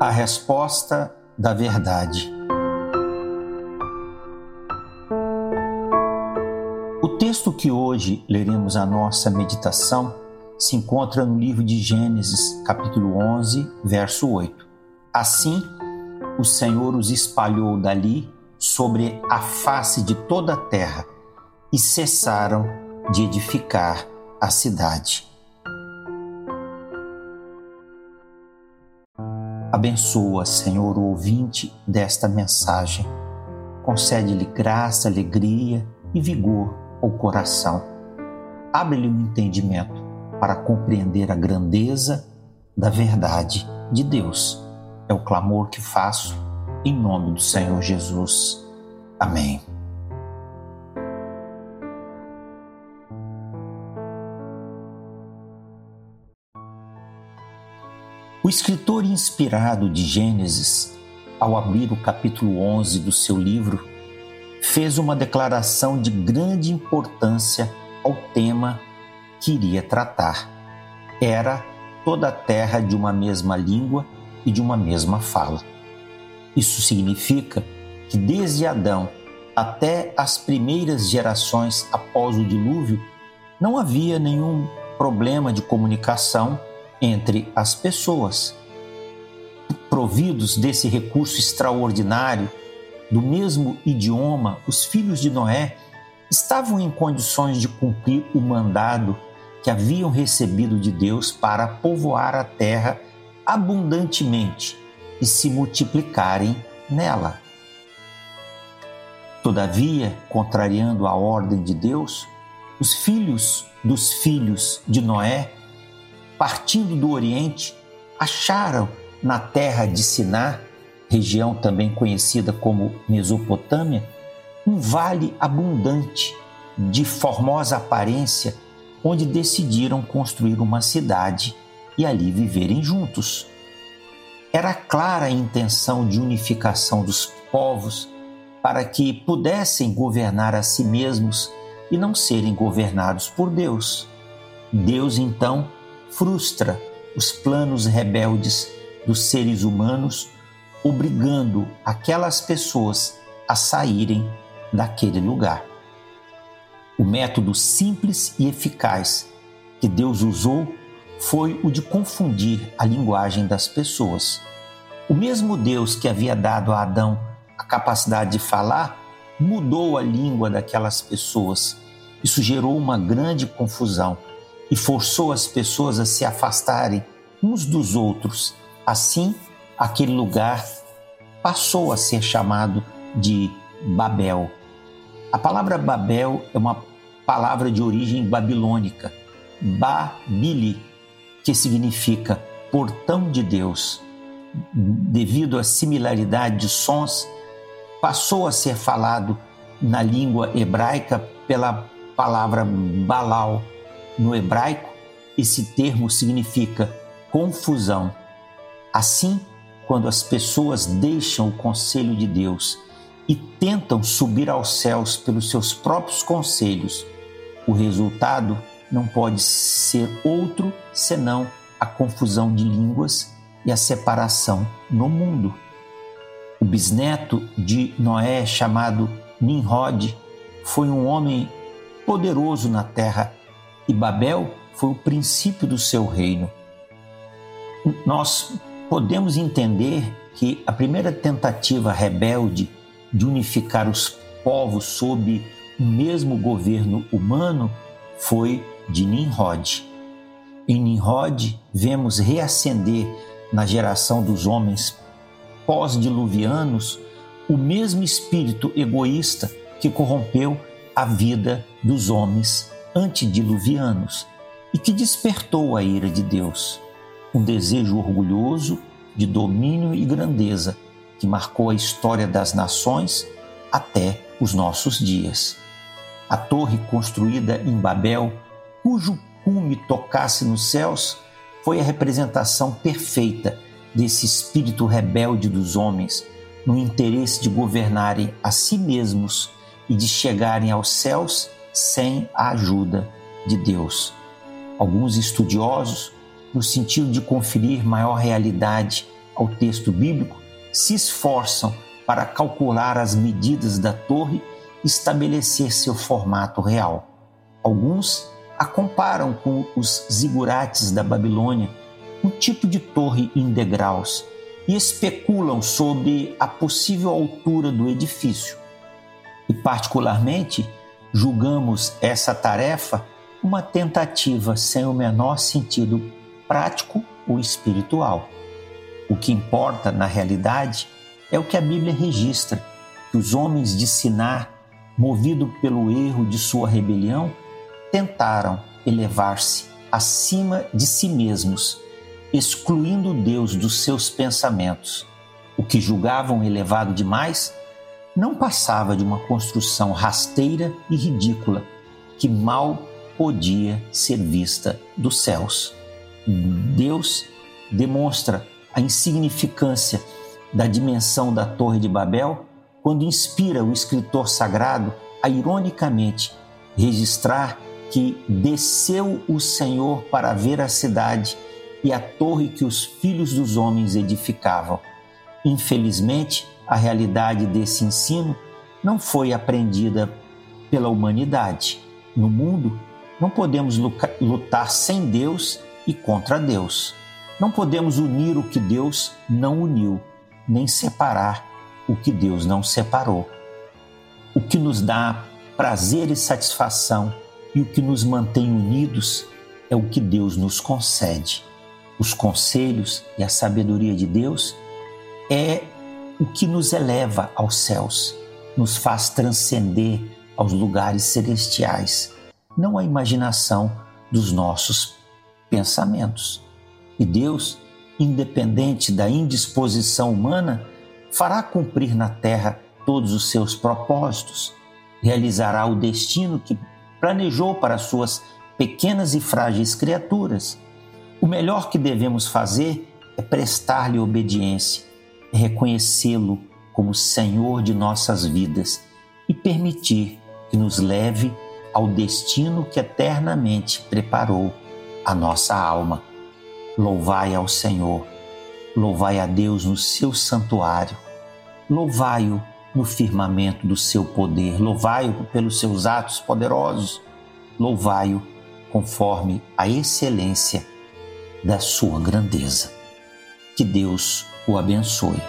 A resposta da verdade. O texto que hoje leremos a nossa meditação se encontra no livro de Gênesis, capítulo 11, verso 8. Assim, o Senhor os espalhou dali sobre a face de toda a terra e cessaram de edificar a cidade. Abençoa, Senhor, o ouvinte desta mensagem. Concede-lhe graça, alegria e vigor ao coração. Abre-lhe um entendimento para compreender a grandeza da verdade de Deus. É o clamor que faço em nome do Senhor Jesus. Amém. O escritor inspirado de Gênesis, ao abrir o capítulo 11 do seu livro, fez uma declaração de grande importância ao tema que iria tratar. Era toda a terra de uma mesma língua e de uma mesma fala. Isso significa que desde Adão até as primeiras gerações após o dilúvio, não havia nenhum problema de comunicação entre as pessoas. Providos desse recurso extraordinário, do mesmo idioma, os filhos de Noé estavam em condições de cumprir o mandado que haviam recebido de Deus para povoar a terra abundantemente e se multiplicarem nela. Todavia, contrariando a ordem de Deus, os filhos dos filhos de Noé, partindo do Oriente, acharam na terra de Siná, região também conhecida como Mesopotâmia, um vale abundante, de formosa aparência, onde decidiram construir uma cidade e ali viverem juntos. Era clara a intenção de unificação dos povos para que pudessem governar a si mesmos e não serem governados por Deus. Deus então frustra os planos rebeldes dos seres humanos, obrigando aquelas pessoas a saírem daquele lugar. O método simples e eficaz que Deus usou foi o de confundir a linguagem das pessoas. O mesmo Deus que havia dado a Adão a capacidade de falar mudou a língua daquelas pessoas. Isso gerou uma grande confusão e forçou as pessoas a se afastarem uns dos outros. Assim, aquele lugar passou a ser chamado de Babel. A palavra Babel é uma palavra de origem babilônica, Babili, que significa portão de Deus. Devido à similaridade de sons, passou a ser falado na língua hebraica pela palavra Balal. No hebraico, esse termo significa confusão. Assim, quando as pessoas deixam o conselho de Deus e tentam subir aos céus pelos seus próprios conselhos, o resultado não pode ser outro senão a confusão de línguas e a separação no mundo. O bisneto de Noé, chamado Nimrod, foi um homem poderoso na terra e Babel foi o princípio do seu reino. Nós podemos entender que a primeira tentativa rebelde de unificar os povos sob o mesmo governo humano foi de Nimrod. Em Nimrod, vemos reacender na geração dos homens pós-diluvianos o mesmo espírito egoísta que corrompeu a vida dos homens antediluvianos e que despertou a ira de Deus. Um desejo orgulhoso de domínio e grandeza que marcou a história das nações até os nossos dias. A torre construída em Babel, cujo cume tocasse nos céus, foi a representação perfeita desse espírito rebelde dos homens, no interesse de governarem a si mesmos e de chegarem aos céus sem a ajuda de Deus. Alguns estudiosos, no sentido de conferir maior realidade ao texto bíblico, se esforçam para calcular as medidas da torre e estabelecer seu formato real. Alguns a comparam com os zigurates da Babilônia, um tipo de torre em degraus, e especulam sobre a possível altura do edifício. E, particularmente, julgamos essa tarefa uma tentativa sem o menor sentido prático ou espiritual. O que importa, na realidade, é o que a Bíblia registra: que os homens de Sinar, movidos pelo erro de sua rebelião, tentaram elevar-se acima de si mesmos, excluindo Deus dos seus pensamentos. O que julgavam elevado demais não passava de uma construção rasteira e ridícula que mal podia ser vista dos céus. Deus demonstra a insignificância da dimensão da Torre de Babel quando inspira o escritor sagrado a ironicamente registrar que desceu o Senhor para ver a cidade e a torre que os filhos dos homens edificavam. Infelizmente, a realidade desse ensino não foi aprendida pela humanidade. No mundo, não podemos lutar sem Deus e contra Deus. Não podemos unir o que Deus não uniu, nem separar o que Deus não separou. O que nos dá prazer e satisfação e o que nos mantém unidos é o que Deus nos concede. Os conselhos e a sabedoria de Deus é o que nos eleva aos céus, nos faz transcender aos lugares celestiais, não a imaginação dos nossos pensamentos. E Deus, independente da indisposição humana, fará cumprir na terra todos os seus propósitos, realizará o destino que planejou para suas pequenas e frágeis criaturas. O melhor que devemos fazer é prestar-lhe obediência, é reconhecê-lo como Senhor de nossas vidas e permitir que nos leve ao destino que eternamente preparou a nossa alma. Louvai ao Senhor, louvai a Deus no seu santuário, louvai-o no firmamento do seu poder, louvai-o pelos seus atos poderosos, louvai-o conforme a excelência da sua grandeza. Que Deus o abençoe.